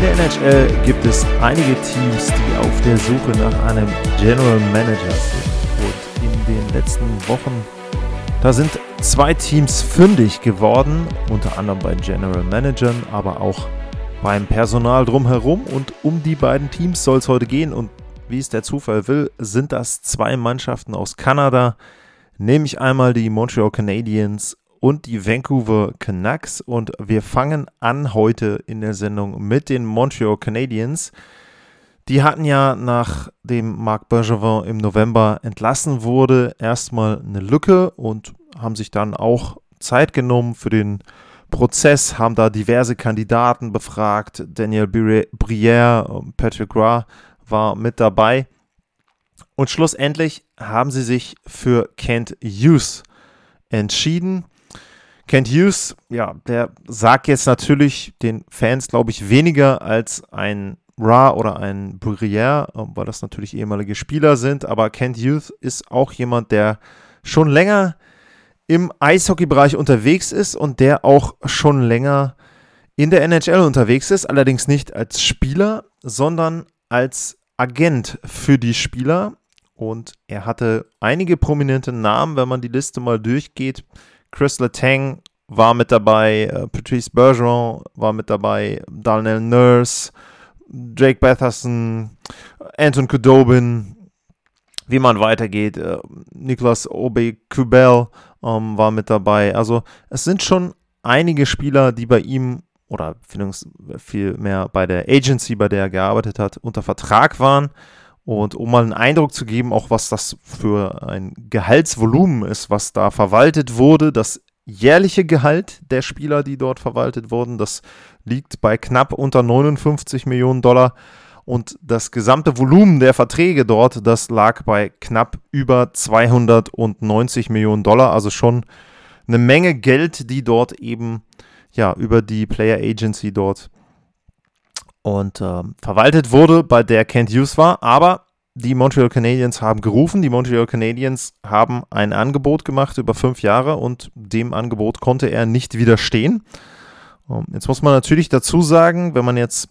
In der NHL gibt es einige Teams, die auf der Suche nach einem General Manager sind. Und in den letzten Wochen, da sind zwei Teams fündig geworden, unter anderem bei General Managern, aber auch beim Personal drumherum. Und um die beiden Teams soll es heute gehen. Und wie es der Zufall will, sind das zwei Mannschaften aus Kanada, nämlich einmal die Montreal Canadiens und die Vancouver Canucks. Und wir fangen an heute in der Sendung mit den Montreal Canadiens. Die hatten ja, nachdem Marc Bergevin im November entlassen wurde, erstmal eine Lücke und haben sich dann auch Zeit genommen für den Prozess, haben da diverse Kandidaten befragt. Daniel Briere, Patrick Ra war mit dabei. Und schlussendlich haben sie sich für Kent Hughes entschieden. Kent Hughes, ja, der sagt jetzt natürlich den Fans, glaube ich, weniger als ein Ra oder ein Bruyère, weil das natürlich ehemalige Spieler sind. Aber Kent Hughes ist auch jemand, der schon länger im Eishockey-Bereich unterwegs ist und der auch schon länger in der NHL unterwegs ist. Allerdings nicht als Spieler, sondern als Agent für die Spieler. Und er hatte einige prominente Namen, wenn man die Liste mal durchgeht. Chris Letang war mit dabei, äh, Patrice Bergeron war mit dabei, Daniel Nurse, Jake Batherson, Anton Kudobin, wie man weitergeht, äh, Niklas Obe-Kubel ähm, war mit dabei. Also es sind schon einige Spieler, die bei ihm oder vielmehr bei der Agency, bei der er gearbeitet hat, unter Vertrag waren. Und um mal einen Eindruck zu geben, auch was das für ein Gehaltsvolumen ist, was da verwaltet wurde, das jährliche Gehalt der Spieler, die dort verwaltet wurden, das liegt bei knapp unter 59 Millionen Dollar. Und das gesamte Volumen der Verträge dort, das lag bei knapp über 290 Millionen Dollar. Also schon eine Menge Geld, die dort eben ja über die Player Agency dort und äh, verwaltet wurde, bei der Kent Hughes war. Aber die Montreal Canadiens haben gerufen. Die Montreal Canadiens haben ein Angebot gemacht über fünf Jahre und dem Angebot konnte er nicht widerstehen. Ähm, jetzt muss man natürlich dazu sagen, wenn man jetzt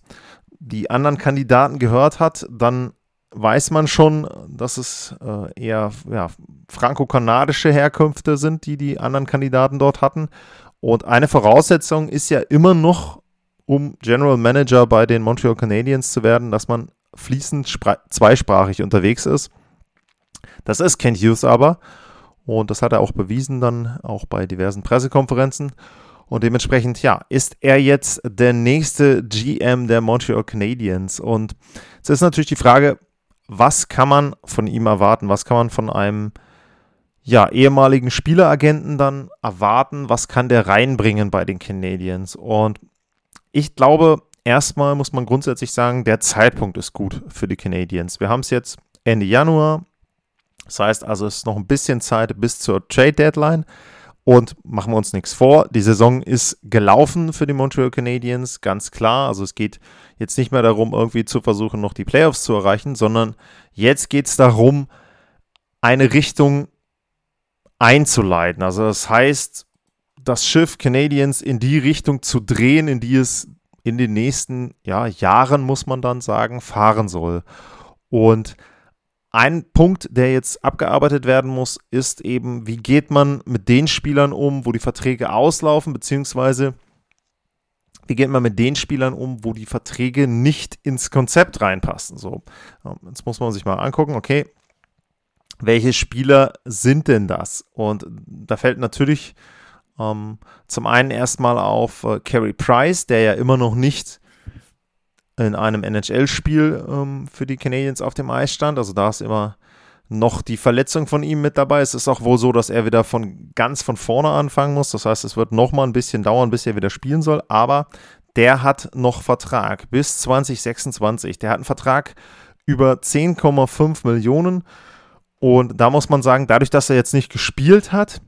die anderen Kandidaten gehört hat, dann weiß man schon, dass es äh, eher ja, franco-kanadische Herkünfte sind, die die anderen Kandidaten dort hatten. Und eine Voraussetzung ist ja immer noch, um General Manager bei den Montreal Canadiens zu werden, dass man fließend zweisprachig unterwegs ist. Das ist Kent Hughes aber. Und das hat er auch bewiesen dann auch bei diversen Pressekonferenzen. Und dementsprechend, ja, ist er jetzt der nächste GM der Montreal Canadiens. Und es ist natürlich die Frage, was kann man von ihm erwarten? Was kann man von einem ja, ehemaligen Spieleragenten dann erwarten? Was kann der reinbringen bei den Canadiens? Und ich glaube, erstmal muss man grundsätzlich sagen, der Zeitpunkt ist gut für die Canadiens. Wir haben es jetzt Ende Januar. Das heißt also, es ist noch ein bisschen Zeit bis zur Trade Deadline. Und machen wir uns nichts vor, die Saison ist gelaufen für die Montreal Canadiens, ganz klar. Also es geht jetzt nicht mehr darum, irgendwie zu versuchen, noch die Playoffs zu erreichen, sondern jetzt geht es darum, eine Richtung einzuleiten. Also das heißt, das Schiff Canadiens in die Richtung zu drehen, in die es in den nächsten ja, Jahren, muss man dann sagen, fahren soll. Und ein Punkt, der jetzt abgearbeitet werden muss, ist eben, wie geht man mit den Spielern um, wo die Verträge auslaufen, beziehungsweise wie geht man mit den Spielern um, wo die Verträge nicht ins Konzept reinpassen. So, jetzt muss man sich mal angucken, okay, welche Spieler sind denn das? Und da fällt natürlich ähm, zum einen erstmal auf äh, Carey Price, der ja immer noch nicht in einem NHL-Spiel ähm, für die Canadiens auf dem Eis stand. Also da ist immer noch die Verletzung von ihm mit dabei. Es ist auch wohl so, dass er wieder von ganz von vorne anfangen muss. Das heißt, es wird noch mal ein bisschen dauern, bis er wieder spielen soll. Aber der hat noch Vertrag bis 2026. Der hat einen Vertrag über 10,5 Millionen. Und da muss man sagen, dadurch, dass er jetzt nicht gespielt hat,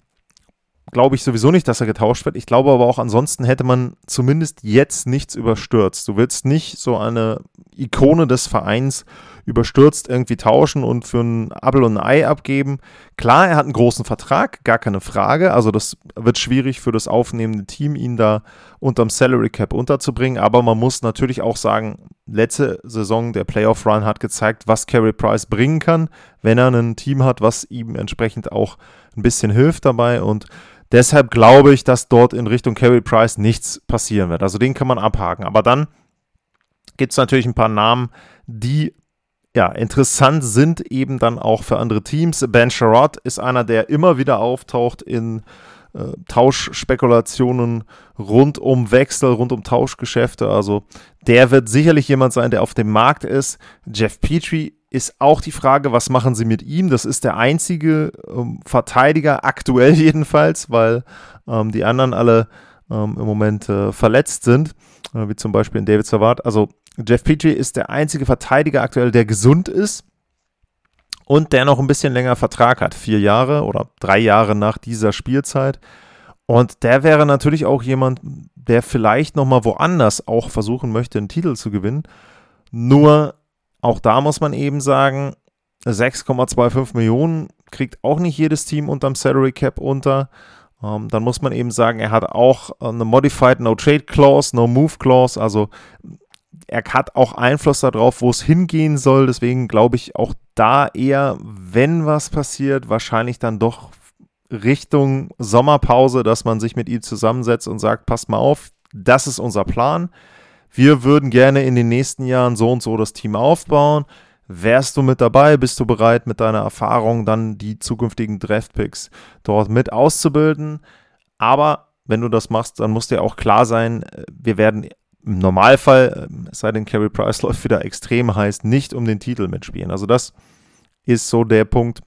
glaube ich sowieso nicht, dass er getauscht wird. Ich glaube aber auch, ansonsten hätte man zumindest jetzt nichts überstürzt. Du willst nicht so eine Ikone des Vereins überstürzt irgendwie tauschen und für ein Apple und ein Ei abgeben. Klar, er hat einen großen Vertrag, gar keine Frage. Also das wird schwierig für das aufnehmende Team, ihn da unterm Salary Cap unterzubringen. Aber man muss natürlich auch sagen, letzte Saison der Playoff Run hat gezeigt, was Carey Price bringen kann, wenn er ein Team hat, was ihm entsprechend auch ein bisschen hilft dabei und Deshalb glaube ich, dass dort in Richtung Carey Price nichts passieren wird. Also den kann man abhaken. Aber dann gibt es natürlich ein paar Namen, die ja, interessant sind eben dann auch für andere Teams. Ben Sherrod ist einer, der immer wieder auftaucht in äh, Tauschspekulationen rund um Wechsel, rund um Tauschgeschäfte. Also der wird sicherlich jemand sein, der auf dem Markt ist. Jeff Petrie ist auch die Frage, was machen sie mit ihm? Das ist der einzige ähm, Verteidiger, aktuell jedenfalls, weil ähm, die anderen alle ähm, im Moment äh, verletzt sind, äh, wie zum Beispiel in David Savard. Also Jeff Petrie ist der einzige Verteidiger aktuell, der gesund ist und der noch ein bisschen länger Vertrag hat. Vier Jahre oder drei Jahre nach dieser Spielzeit. Und der wäre natürlich auch jemand, der vielleicht nochmal woanders auch versuchen möchte, einen Titel zu gewinnen. Nur auch da muss man eben sagen, 6,25 Millionen kriegt auch nicht jedes Team unterm Salary Cap unter. Ähm, dann muss man eben sagen, er hat auch eine Modified No Trade Clause, No Move Clause. Also er hat auch Einfluss darauf, wo es hingehen soll. Deswegen glaube ich auch da eher, wenn was passiert, wahrscheinlich dann doch Richtung Sommerpause, dass man sich mit ihm zusammensetzt und sagt, passt mal auf, das ist unser Plan. Wir würden gerne in den nächsten Jahren so und so das Team aufbauen. Wärst du mit dabei? Bist du bereit, mit deiner Erfahrung dann die zukünftigen Draftpicks dort mit auszubilden? Aber wenn du das machst, dann muss dir auch klar sein, wir werden im Normalfall, ähm, es sei denn, Carey Price läuft wieder extrem heiß, nicht um den Titel mitspielen. Also das ist so der Punkt,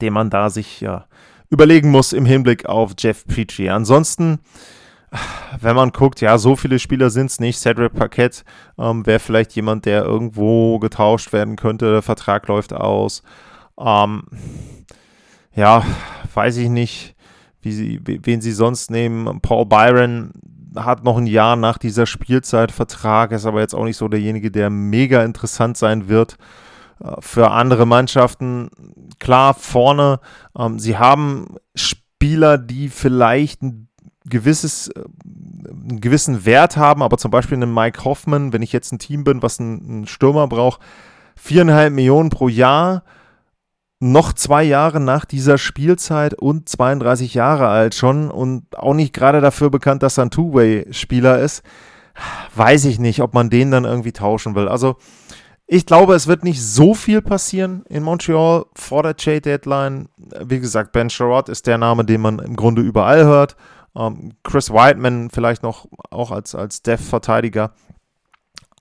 den man da sich ja überlegen muss im Hinblick auf Jeff Petrie. Ansonsten, wenn man guckt, ja, so viele Spieler sind es nicht. Cedric Paquette ähm, wäre vielleicht jemand, der irgendwo getauscht werden könnte. Der Vertrag läuft aus. Ähm, ja, weiß ich nicht, wie sie, wen sie sonst nehmen. Paul Byron hat noch ein Jahr nach dieser Spielzeit Vertrag, ist aber jetzt auch nicht so derjenige, der mega interessant sein wird äh, für andere Mannschaften. Klar, vorne, ähm, sie haben Spieler, die vielleicht ein gewisses, äh, einen gewissen Wert haben, aber zum Beispiel einen Mike Hoffman, wenn ich jetzt ein Team bin, was einen, einen Stürmer braucht, viereinhalb Millionen pro Jahr noch zwei Jahre nach dieser Spielzeit und 32 Jahre alt schon und auch nicht gerade dafür bekannt, dass er ein Two-Way-Spieler ist, weiß ich nicht, ob man den dann irgendwie tauschen will. Also ich glaube, es wird nicht so viel passieren in Montreal vor der Trade-Deadline. Wie gesagt, Ben Sherrod ist der Name, den man im Grunde überall hört. Ähm, Chris Whiteman vielleicht noch auch als, als Dev-Verteidiger.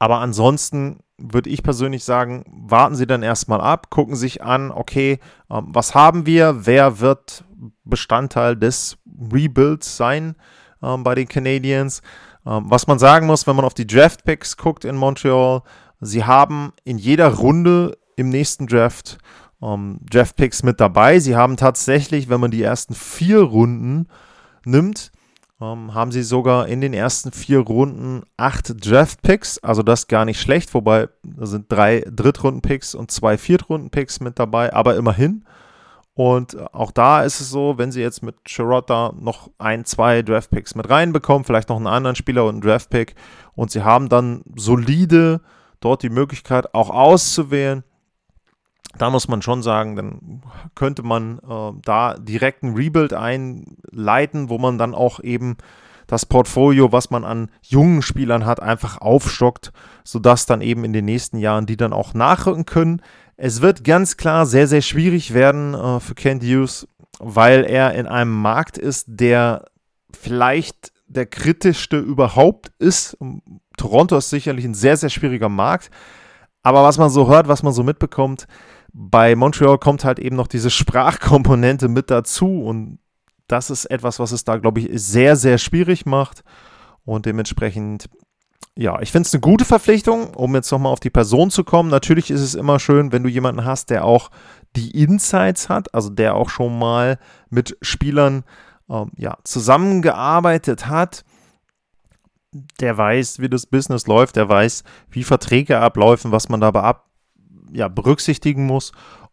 Aber ansonsten würde ich persönlich sagen, warten Sie dann erstmal ab, gucken sich an, okay, ähm, was haben wir, wer wird Bestandteil des Rebuilds sein ähm, bei den Canadiens. Ähm, was man sagen muss, wenn man auf die Draft Picks guckt in Montreal, sie haben in jeder Runde im nächsten Draft ähm, Draft Picks mit dabei. Sie haben tatsächlich, wenn man die ersten vier Runden nimmt, ähm, haben sie sogar in den ersten vier Runden acht Draft-Picks, also das gar nicht schlecht, wobei da sind drei Drittrunden-Picks und zwei Viertrunden-Picks mit dabei, aber immerhin. Und auch da ist es so, wenn sie jetzt mit Sherrod noch ein, zwei Draft-Picks mit reinbekommen, vielleicht noch einen anderen Spieler und einen Draft-Pick und sie haben dann solide dort die Möglichkeit auch auszuwählen, da muss man schon sagen, dann könnte man äh, da direkt ein Rebuild einleiten, wo man dann auch eben das Portfolio, was man an jungen Spielern hat, einfach aufstockt, sodass dann eben in den nächsten Jahren die dann auch nachrücken können. Es wird ganz klar sehr, sehr schwierig werden äh, für Kent Hughes, weil er in einem Markt ist, der vielleicht der kritischste überhaupt ist. Toronto ist sicherlich ein sehr, sehr schwieriger Markt. Aber was man so hört, was man so mitbekommt, bei Montreal kommt halt eben noch diese Sprachkomponente mit dazu und das ist etwas, was es da, glaube ich, sehr, sehr schwierig macht und dementsprechend ja, ich finde es eine gute Verpflichtung, um jetzt nochmal auf die Person zu kommen. Natürlich ist es immer schön, wenn du jemanden hast, der auch die Insights hat, also der auch schon mal mit Spielern ähm, ja, zusammengearbeitet hat. Der weiß, wie das Business läuft, der weiß, wie Verträge abläufen, was man dabei ab, ja, berücksichtigen muss.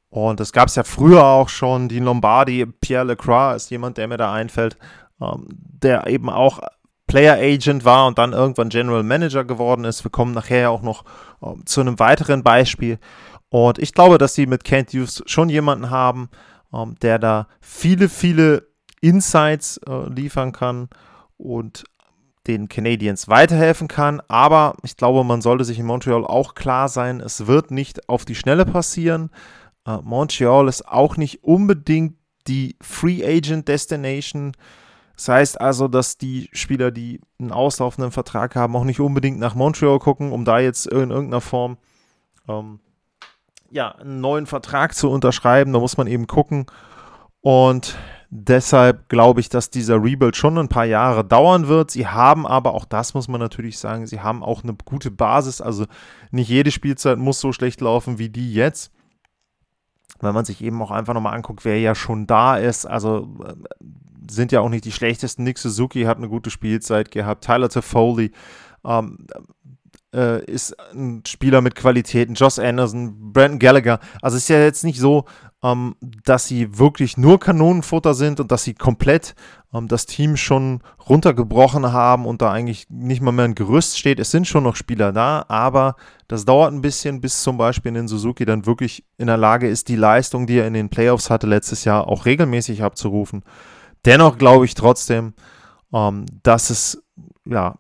Und das gab es ja früher auch schon. Die Lombardi, Pierre Lecroix ist jemand, der mir da einfällt, ähm, der eben auch Player Agent war und dann irgendwann General Manager geworden ist. Wir kommen nachher auch noch ähm, zu einem weiteren Beispiel. Und ich glaube, dass sie mit Kent Hughes schon jemanden haben, ähm, der da viele, viele Insights äh, liefern kann und den Canadiens weiterhelfen kann. Aber ich glaube, man sollte sich in Montreal auch klar sein, es wird nicht auf die Schnelle passieren. Äh, Montreal ist auch nicht unbedingt die Free Agent Destination. Das heißt also, dass die Spieler, die einen auslaufenden Vertrag haben, auch nicht unbedingt nach Montreal gucken, um da jetzt in irgendeiner Form ähm, ja, einen neuen Vertrag zu unterschreiben. Da muss man eben gucken. Und deshalb glaube ich, dass dieser Rebuild schon ein paar Jahre dauern wird. Sie haben aber, auch das muss man natürlich sagen, sie haben auch eine gute Basis. Also nicht jede Spielzeit muss so schlecht laufen wie die jetzt wenn man sich eben auch einfach nochmal anguckt, wer ja schon da ist, also äh, sind ja auch nicht die schlechtesten. Nick Suzuki hat eine gute Spielzeit gehabt. Tyler Toffoli ähm, äh, ist ein Spieler mit Qualitäten. Josh Anderson, Brandon Gallagher. Also es ist ja jetzt nicht so, ähm, dass sie wirklich nur Kanonenfutter sind und dass sie komplett ähm, das Team schon runtergebrochen haben und da eigentlich nicht mal mehr ein Gerüst steht. Es sind schon noch Spieler da, aber das dauert ein bisschen, bis zum Beispiel in Suzuki dann wirklich in der Lage ist, die Leistung, die er in den Playoffs hatte letztes Jahr, auch regelmäßig abzurufen. Dennoch glaube ich trotzdem, ähm, dass es ja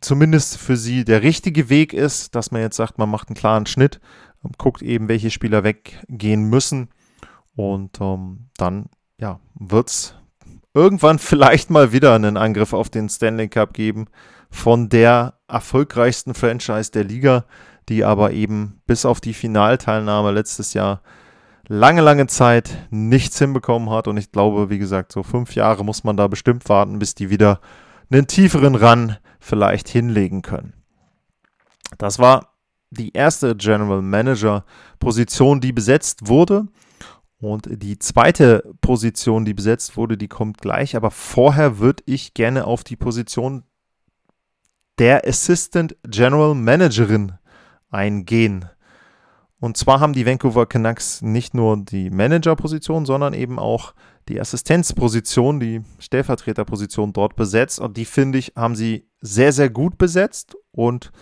zumindest für sie der richtige Weg ist, dass man jetzt sagt, man macht einen klaren Schnitt, ähm, guckt eben, welche Spieler weggehen müssen und ähm, dann ja, wird es irgendwann vielleicht mal wieder einen Angriff auf den Stanley Cup geben von der erfolgreichsten Franchise der Liga, die aber eben bis auf die Finalteilnahme letztes Jahr lange, lange Zeit nichts hinbekommen hat. Und ich glaube, wie gesagt, so fünf Jahre muss man da bestimmt warten, bis die wieder einen tieferen Run vielleicht hinlegen können. Das war die erste General Manager Position, die besetzt wurde. Und die zweite Position, die besetzt wurde, die kommt gleich. Aber vorher würde ich gerne auf die Position der Assistant General Managerin eingehen. Und zwar haben die Vancouver Canucks nicht nur die Managerposition, sondern eben auch die Assistenzposition, die Stellvertreterposition dort besetzt. Und die finde ich, haben sie sehr, sehr gut besetzt und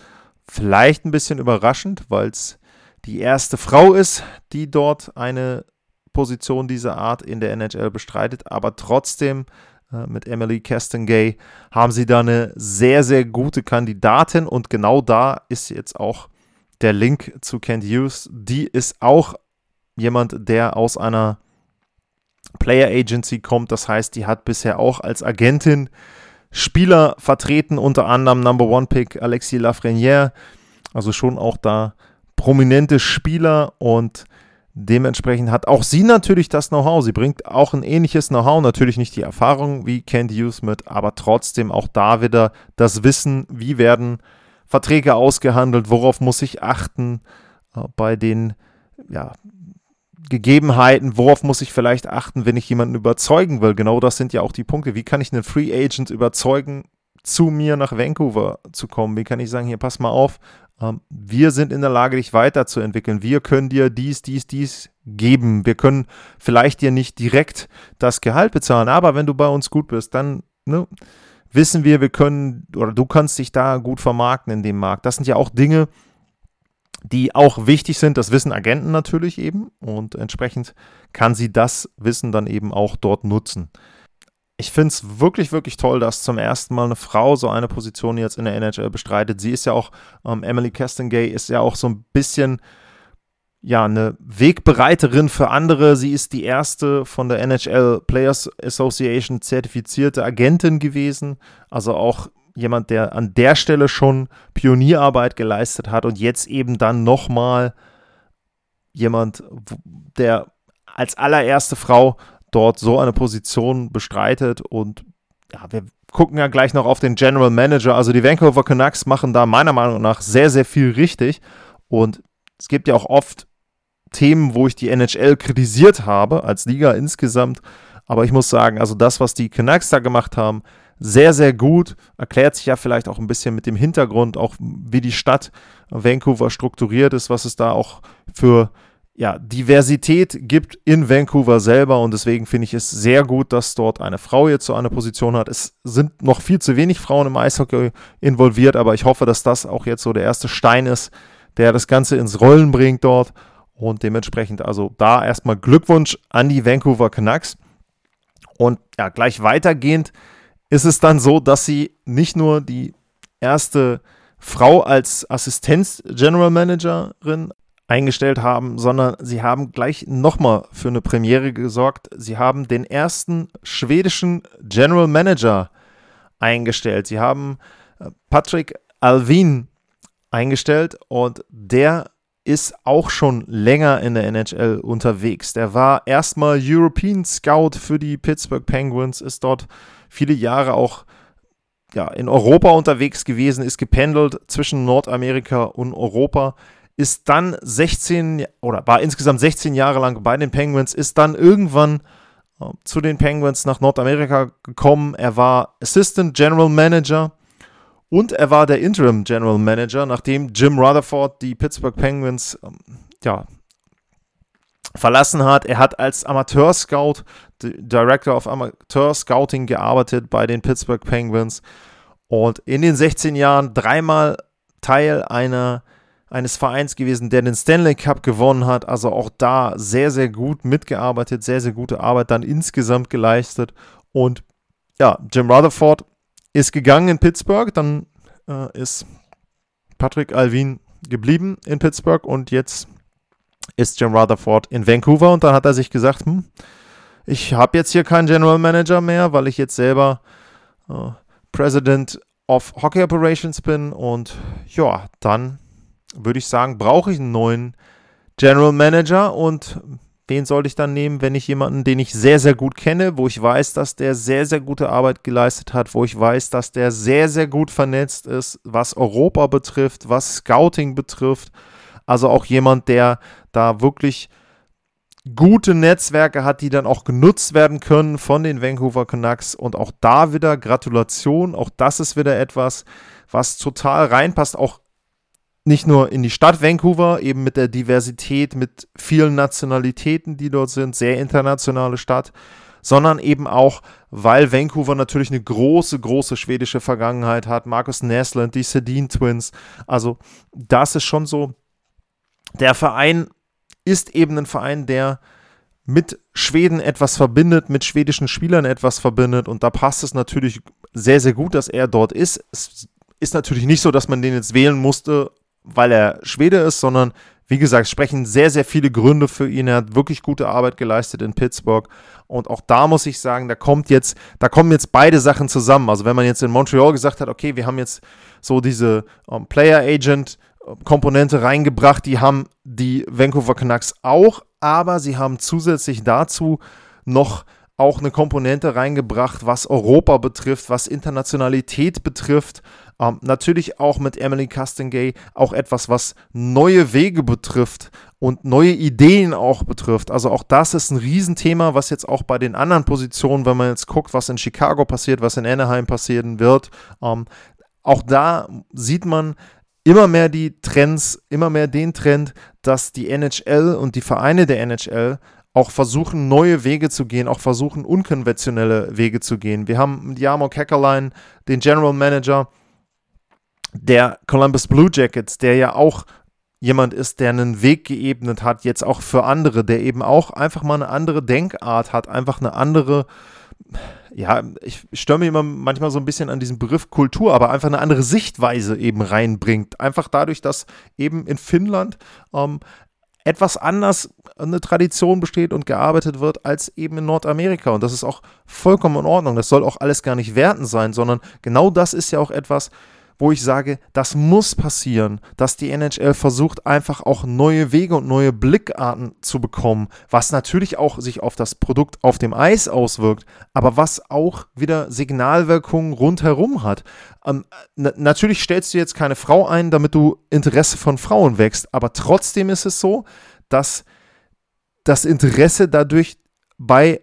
vielleicht ein bisschen überraschend, weil es die erste Frau ist, die dort eine Position dieser Art in der NHL bestreitet. Aber trotzdem äh, mit Emily Castengay haben sie da eine sehr, sehr gute Kandidatin. Und genau da ist jetzt auch der Link zu Kent Hughes, die ist auch jemand, der aus einer Player Agency kommt. Das heißt, die hat bisher auch als Agentin Spieler vertreten, unter anderem Number One Pick Alexis Lafreniere. Also schon auch da prominente Spieler und dementsprechend hat auch sie natürlich das Know-how. Sie bringt auch ein ähnliches Know-how, natürlich nicht die Erfahrung wie Kent Hughes mit, aber trotzdem auch da wieder das Wissen, wie werden Verträge ausgehandelt, worauf muss ich achten äh, bei den ja, Gegebenheiten, worauf muss ich vielleicht achten, wenn ich jemanden überzeugen will. Genau das sind ja auch die Punkte. Wie kann ich einen Free Agent überzeugen, zu mir nach Vancouver zu kommen? Wie kann ich sagen, hier pass mal auf, ähm, wir sind in der Lage, dich weiterzuentwickeln. Wir können dir dies, dies, dies geben. Wir können vielleicht dir nicht direkt das Gehalt bezahlen, aber wenn du bei uns gut bist, dann ne, wissen wir, wir können oder du kannst dich da gut vermarkten in dem Markt. Das sind ja auch Dinge, die auch wichtig sind. Das wissen Agenten natürlich eben und entsprechend kann sie das Wissen dann eben auch dort nutzen. Ich finde es wirklich, wirklich toll, dass zum ersten Mal eine Frau so eine Position jetzt in der NHL bestreitet. Sie ist ja auch, ähm, Emily Castengay ist ja auch so ein bisschen ja, eine Wegbereiterin für andere. Sie ist die erste von der NHL Players Association zertifizierte Agentin gewesen. Also auch jemand, der an der Stelle schon Pionierarbeit geleistet hat und jetzt eben dann nochmal jemand, der als allererste Frau dort so eine Position bestreitet und ja, wir gucken ja gleich noch auf den General Manager. Also die Vancouver Canucks machen da meiner Meinung nach sehr, sehr viel richtig. Und es gibt ja auch oft Themen, wo ich die NHL kritisiert habe, als Liga insgesamt. Aber ich muss sagen, also das, was die Canucks da gemacht haben, sehr, sehr gut. Erklärt sich ja vielleicht auch ein bisschen mit dem Hintergrund, auch wie die Stadt Vancouver strukturiert ist, was es da auch für ja, Diversität gibt in Vancouver selber und deswegen finde ich es sehr gut, dass dort eine Frau jetzt so eine Position hat. Es sind noch viel zu wenig Frauen im Eishockey involviert, aber ich hoffe, dass das auch jetzt so der erste Stein ist, der das Ganze ins Rollen bringt dort und dementsprechend also da erstmal Glückwunsch an die Vancouver Canucks und ja, gleich weitergehend ist es dann so, dass sie nicht nur die erste Frau als Assistenz General Managerin eingestellt haben, sondern sie haben gleich nochmal für eine Premiere gesorgt. Sie haben den ersten schwedischen General Manager eingestellt. Sie haben äh, Patrick Alvin eingestellt und der ist auch schon länger in der NHL unterwegs. Der war erstmal European Scout für die Pittsburgh Penguins, ist dort viele Jahre auch ja, in Europa unterwegs gewesen, ist gependelt zwischen Nordamerika und Europa ist dann 16 oder war insgesamt 16 Jahre lang bei den Penguins, ist dann irgendwann äh, zu den Penguins nach Nordamerika gekommen. Er war Assistant General Manager und er war der Interim General Manager, nachdem Jim Rutherford die Pittsburgh Penguins ähm, ja, verlassen hat. Er hat als Amateur-Scout, Director of Amateur Scouting gearbeitet bei den Pittsburgh Penguins und in den 16 Jahren dreimal Teil einer eines Vereins gewesen, der den Stanley Cup gewonnen hat. Also auch da sehr, sehr gut mitgearbeitet, sehr, sehr gute Arbeit dann insgesamt geleistet. Und ja, Jim Rutherford ist gegangen in Pittsburgh, dann äh, ist Patrick Alvin geblieben in Pittsburgh und jetzt ist Jim Rutherford in Vancouver und dann hat er sich gesagt, hm, ich habe jetzt hier keinen General Manager mehr, weil ich jetzt selber äh, President of Hockey Operations bin und ja, dann würde ich sagen, brauche ich einen neuen General Manager und den sollte ich dann nehmen, wenn ich jemanden, den ich sehr, sehr gut kenne, wo ich weiß, dass der sehr, sehr gute Arbeit geleistet hat, wo ich weiß, dass der sehr, sehr gut vernetzt ist, was Europa betrifft, was Scouting betrifft. Also auch jemand, der da wirklich gute Netzwerke hat, die dann auch genutzt werden können von den Vancouver Canucks. Und auch da wieder Gratulation. Auch das ist wieder etwas, was total reinpasst. Auch nicht nur in die Stadt Vancouver, eben mit der Diversität, mit vielen Nationalitäten, die dort sind, sehr internationale Stadt, sondern eben auch, weil Vancouver natürlich eine große, große schwedische Vergangenheit hat. Markus Nesland, die Sedin Twins. Also, das ist schon so. Der Verein ist eben ein Verein, der mit Schweden etwas verbindet, mit schwedischen Spielern etwas verbindet. Und da passt es natürlich sehr, sehr gut, dass er dort ist. Es ist natürlich nicht so, dass man den jetzt wählen musste, weil er Schwede ist, sondern wie gesagt, sprechen sehr, sehr viele Gründe für ihn. Er hat wirklich gute Arbeit geleistet in Pittsburgh. Und auch da muss ich sagen, da kommt jetzt, da kommen jetzt beide Sachen zusammen. Also wenn man jetzt in Montreal gesagt hat, okay, wir haben jetzt so diese um, Player Agent Komponente reingebracht, die haben die Vancouver Canucks auch, aber sie haben zusätzlich dazu noch auch eine Komponente reingebracht, was Europa betrifft, was Internationalität betrifft. Ähm, natürlich auch mit Emily Castengay auch etwas, was neue Wege betrifft und neue Ideen auch betrifft. Also auch das ist ein Riesenthema, was jetzt auch bei den anderen Positionen, wenn man jetzt guckt, was in Chicago passiert, was in Anaheim passieren wird, ähm, auch da sieht man, immer mehr die Trends, immer mehr den Trend, dass die NHL und die Vereine der NHL auch versuchen, neue Wege zu gehen, auch versuchen, unkonventionelle Wege zu gehen. Wir haben mit Jarmo Kekkerlein, den General Manager der Columbus Blue Jackets, der ja auch jemand ist, der einen Weg geebnet hat, jetzt auch für andere, der eben auch einfach mal eine andere Denkart hat, einfach eine andere, ja, ich störe mich immer manchmal so ein bisschen an diesem Begriff Kultur, aber einfach eine andere Sichtweise eben reinbringt. Einfach dadurch, dass eben in Finnland ähm, etwas anders eine Tradition besteht und gearbeitet wird als eben in Nordamerika. Und das ist auch vollkommen in Ordnung. Das soll auch alles gar nicht werten sein, sondern genau das ist ja auch etwas, wo ich sage, das muss passieren, dass die NHL versucht einfach auch neue Wege und neue Blickarten zu bekommen, was natürlich auch sich auf das Produkt auf dem Eis auswirkt, aber was auch wieder Signalwirkungen rundherum hat. Ähm, natürlich stellst du jetzt keine Frau ein, damit du Interesse von Frauen wächst, aber trotzdem ist es so, dass das Interesse dadurch bei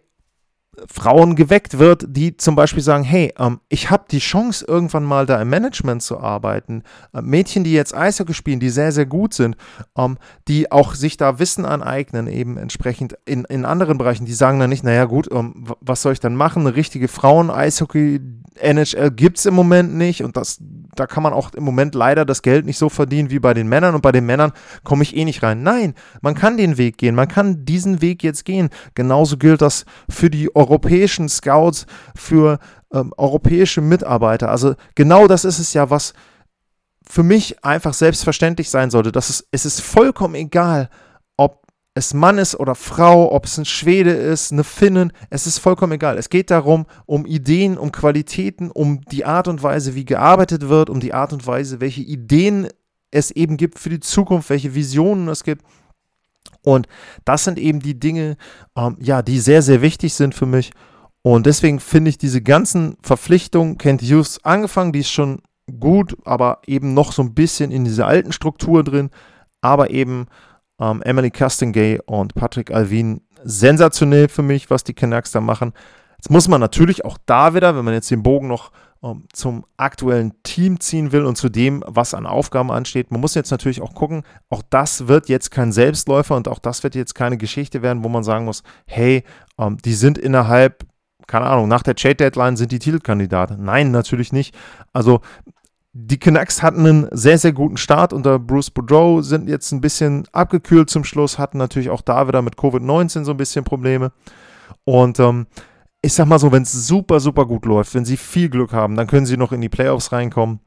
Frauen geweckt wird, die zum Beispiel sagen, hey, ähm, ich habe die Chance, irgendwann mal da im Management zu arbeiten. Äh, Mädchen, die jetzt Eishockey spielen, die sehr, sehr gut sind, ähm, die auch sich da Wissen aneignen, eben entsprechend in, in anderen Bereichen, die sagen dann nicht, naja gut, ähm, was soll ich dann machen? Eine richtige Frauen-Eishockey NHL gibt es im Moment nicht und das, da kann man auch im Moment leider das Geld nicht so verdienen wie bei den Männern und bei den Männern komme ich eh nicht rein. Nein, man kann den Weg gehen, man kann diesen Weg jetzt gehen. Genauso gilt das für die europäischen Scouts, für ähm, europäische Mitarbeiter. Also genau das ist es ja, was für mich einfach selbstverständlich sein sollte. Dass es, es ist vollkommen egal, es Mann ist oder Frau, ob es ein Schwede ist, eine Finnin, es ist vollkommen egal. Es geht darum, um Ideen, um Qualitäten, um die Art und Weise, wie gearbeitet wird, um die Art und Weise, welche Ideen es eben gibt für die Zukunft, welche Visionen es gibt. Und das sind eben die Dinge, ähm, ja, die sehr, sehr wichtig sind für mich. Und deswegen finde ich diese ganzen Verpflichtungen, Kent Hughes angefangen, die ist schon gut, aber eben noch so ein bisschen in dieser alten Struktur drin, aber eben ähm, Emily Castingay und Patrick Alvin sensationell für mich, was die Canucks da machen. Jetzt muss man natürlich auch da wieder, wenn man jetzt den Bogen noch ähm, zum aktuellen Team ziehen will und zu dem, was an Aufgaben ansteht, man muss jetzt natürlich auch gucken, auch das wird jetzt kein Selbstläufer und auch das wird jetzt keine Geschichte werden, wo man sagen muss, hey, ähm, die sind innerhalb keine Ahnung, nach der Trade-Deadline sind die Titelkandidaten. Nein, natürlich nicht. Also die Canucks hatten einen sehr, sehr guten Start unter Bruce Boudreau, sind jetzt ein bisschen abgekühlt zum Schluss, hatten natürlich auch da wieder mit Covid-19 so ein bisschen Probleme. Und ähm, ich sag mal so, wenn es super, super gut läuft, wenn sie viel Glück haben, dann können sie noch in die Playoffs reinkommen.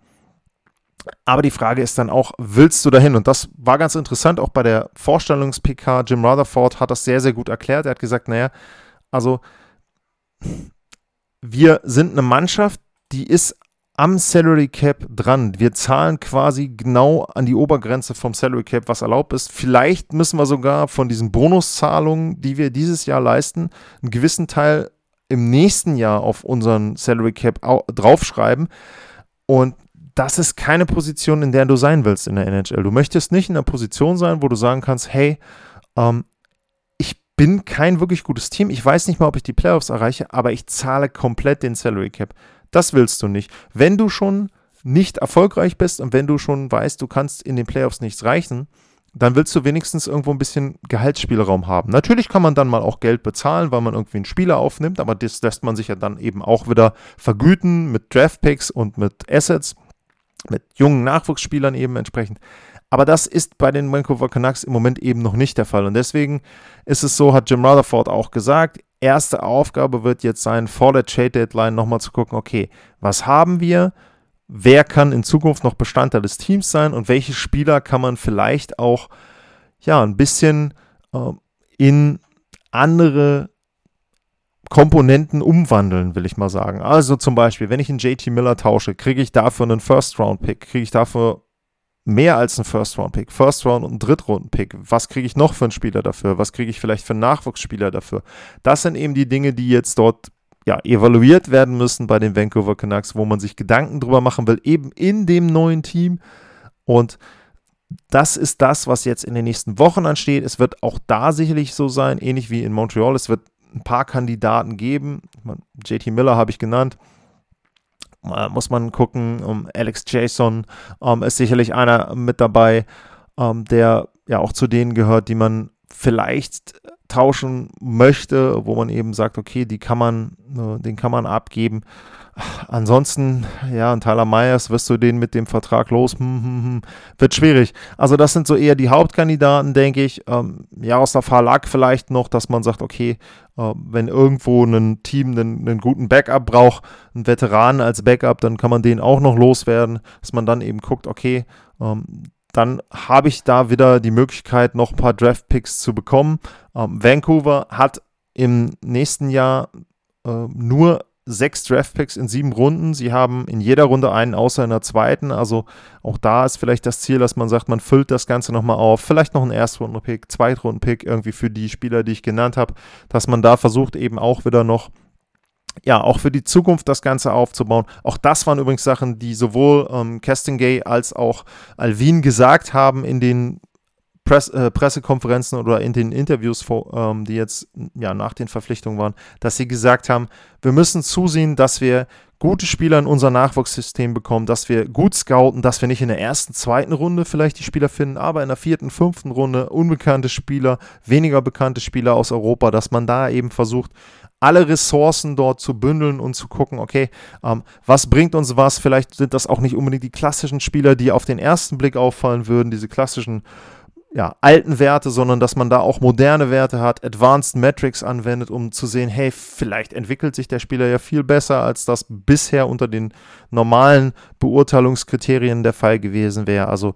Aber die Frage ist dann auch, willst du dahin? Und das war ganz interessant, auch bei der Vorstellungs-PK. Jim Rutherford hat das sehr, sehr gut erklärt. Er hat gesagt, naja, also wir sind eine Mannschaft, die ist am Salary Cap dran. Wir zahlen quasi genau an die Obergrenze vom Salary Cap, was erlaubt ist. Vielleicht müssen wir sogar von diesen Bonuszahlungen, die wir dieses Jahr leisten, einen gewissen Teil im nächsten Jahr auf unseren Salary Cap draufschreiben. Und das ist keine Position, in der du sein willst in der NHL. Du möchtest nicht in einer Position sein, wo du sagen kannst, hey, ähm, ich bin kein wirklich gutes Team. Ich weiß nicht mal, ob ich die Playoffs erreiche, aber ich zahle komplett den Salary Cap. Das willst du nicht. Wenn du schon nicht erfolgreich bist und wenn du schon weißt, du kannst in den Playoffs nichts reichen, dann willst du wenigstens irgendwo ein bisschen Gehaltsspielraum haben. Natürlich kann man dann mal auch Geld bezahlen, weil man irgendwie einen Spieler aufnimmt, aber das lässt man sich ja dann eben auch wieder vergüten mit Draftpicks und mit Assets, mit jungen Nachwuchsspielern eben entsprechend. Aber das ist bei den Vancouver Canucks im Moment eben noch nicht der Fall. Und deswegen ist es so, hat Jim Rutherford auch gesagt, erste Aufgabe wird jetzt sein, vor der Trade Deadline nochmal zu gucken, okay, was haben wir? Wer kann in Zukunft noch Bestandteil des Teams sein und welche Spieler kann man vielleicht auch ja ein bisschen äh, in andere Komponenten umwandeln, will ich mal sagen. Also zum Beispiel, wenn ich einen JT Miller tausche, kriege ich dafür einen First-Round-Pick, kriege ich dafür mehr als ein First-Round-Pick, First-Round und ein Drittrunden-Pick. Was kriege ich noch für einen Spieler dafür? Was kriege ich vielleicht für einen Nachwuchsspieler dafür? Das sind eben die Dinge, die jetzt dort ja, evaluiert werden müssen bei den Vancouver Canucks, wo man sich Gedanken drüber machen will, eben in dem neuen Team. Und das ist das, was jetzt in den nächsten Wochen ansteht. Es wird auch da sicherlich so sein, ähnlich wie in Montreal. Es wird ein paar Kandidaten geben. JT Miller habe ich genannt muss man gucken. Um, Alex Jason um, ist sicherlich einer mit dabei, um, der ja auch zu denen gehört, die man vielleicht tauschen möchte, wo man eben sagt, okay, die kann man, äh, den kann man abgeben. Ansonsten, ja, und Tyler Myers, wirst du den mit dem Vertrag los? Hm, hm, hm, wird schwierig. Also, das sind so eher die Hauptkandidaten, denke ich. Ähm, Jaroslav Halak vielleicht noch, dass man sagt, okay, äh, wenn irgendwo ein Team einen, einen, guten Backup braucht, einen Veteran als Backup, dann kann man den auch noch loswerden, dass man dann eben guckt, okay, ähm, dann habe ich da wieder die Möglichkeit, noch ein paar Draft-Picks zu bekommen. Ähm, Vancouver hat im nächsten Jahr äh, nur sechs Draftpicks in sieben Runden. Sie haben in jeder Runde einen außer in der zweiten. Also auch da ist vielleicht das Ziel, dass man sagt, man füllt das Ganze nochmal auf. Vielleicht noch einen Erstrunden-Pick, Zweitrunden-Pick irgendwie für die Spieler, die ich genannt habe. Dass man da versucht, eben auch wieder noch ja, auch für die Zukunft das Ganze aufzubauen. Auch das waren übrigens Sachen, die sowohl ähm, Castingay als auch Alvin gesagt haben in den Press, äh, Pressekonferenzen oder in den Interviews, ähm, die jetzt ja, nach den Verpflichtungen waren, dass sie gesagt haben, wir müssen zusehen, dass wir gute Spieler in unser Nachwuchssystem bekommen, dass wir gut scouten, dass wir nicht in der ersten, zweiten Runde vielleicht die Spieler finden, aber in der vierten, fünften Runde unbekannte Spieler, weniger bekannte Spieler aus Europa, dass man da eben versucht, alle Ressourcen dort zu bündeln und zu gucken, okay, ähm, was bringt uns was? Vielleicht sind das auch nicht unbedingt die klassischen Spieler, die auf den ersten Blick auffallen würden, diese klassischen ja, alten Werte, sondern dass man da auch moderne Werte hat, Advanced Metrics anwendet, um zu sehen, hey, vielleicht entwickelt sich der Spieler ja viel besser, als das bisher unter den normalen Beurteilungskriterien der Fall gewesen wäre. Also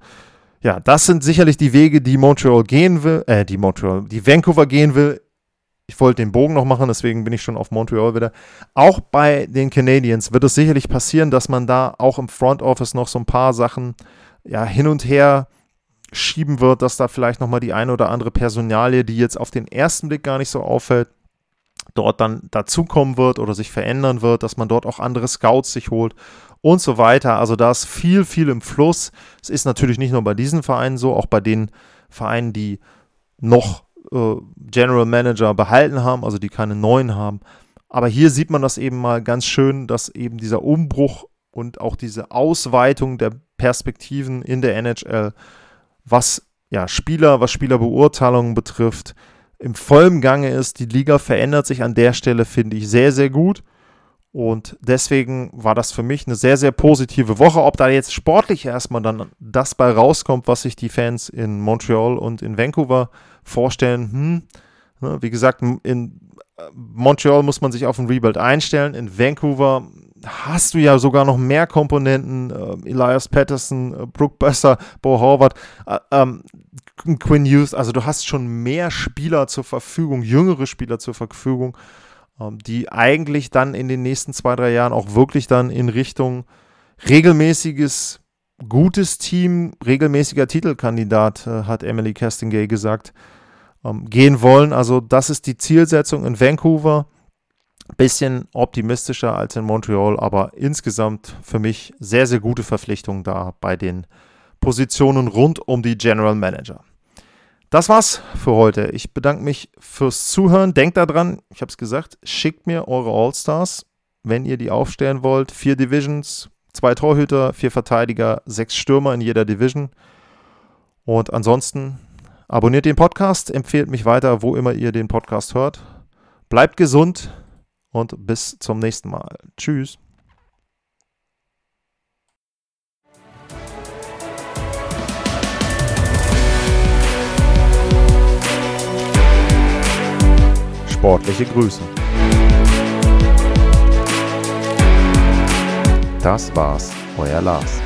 ja, das sind sicherlich die Wege, die Montreal gehen will, äh, die Montreal, die Vancouver gehen will. Ich wollte den Bogen noch machen, deswegen bin ich schon auf Montreal wieder. Auch bei den Canadiens wird es sicherlich passieren, dass man da auch im Front Office noch so ein paar Sachen ja, hin und her schieben wird, dass da vielleicht nochmal die eine oder andere Personalie, die jetzt auf den ersten Blick gar nicht so auffällt, dort dann dazukommen wird oder sich verändern wird, dass man dort auch andere Scouts sich holt und so weiter. Also da ist viel, viel im Fluss. Es ist natürlich nicht nur bei diesen Vereinen so, auch bei den Vereinen, die noch äh, General Manager behalten haben, also die keine neuen haben. Aber hier sieht man das eben mal ganz schön, dass eben dieser Umbruch und auch diese Ausweitung der Perspektiven in der NHL was ja, Spieler, was Spielerbeurteilungen betrifft, im vollen Gange ist. Die Liga verändert sich an der Stelle, finde ich, sehr, sehr gut. Und deswegen war das für mich eine sehr, sehr positive Woche. Ob da jetzt sportlich erstmal dann das bei rauskommt, was sich die Fans in Montreal und in Vancouver vorstellen, hm, ne, wie gesagt, in Montreal muss man sich auf ein Rebuild einstellen. In Vancouver hast du ja sogar noch mehr Komponenten. Äh, Elias Patterson, äh, Brooke Besser, Bo Horvath, äh, ähm, Quinn Hughes. Also du hast schon mehr Spieler zur Verfügung, jüngere Spieler zur Verfügung, ähm, die eigentlich dann in den nächsten zwei, drei Jahren auch wirklich dann in Richtung regelmäßiges, gutes Team, regelmäßiger Titelkandidat, äh, hat Emily Castingay gesagt, ähm, gehen wollen. Also das ist die Zielsetzung in Vancouver bisschen optimistischer als in Montreal, aber insgesamt für mich sehr, sehr gute Verpflichtung da bei den Positionen rund um die General Manager. Das war's für heute. Ich bedanke mich fürs Zuhören. Denkt daran, ich habe es gesagt, schickt mir eure All-Stars, wenn ihr die aufstellen wollt. Vier Divisions, zwei Torhüter, vier Verteidiger, sechs Stürmer in jeder Division. Und ansonsten abonniert den Podcast, empfehlt mich weiter, wo immer ihr den Podcast hört. Bleibt gesund und bis zum nächsten Mal. Tschüss. Sportliche Grüße. Das war's, euer Lars.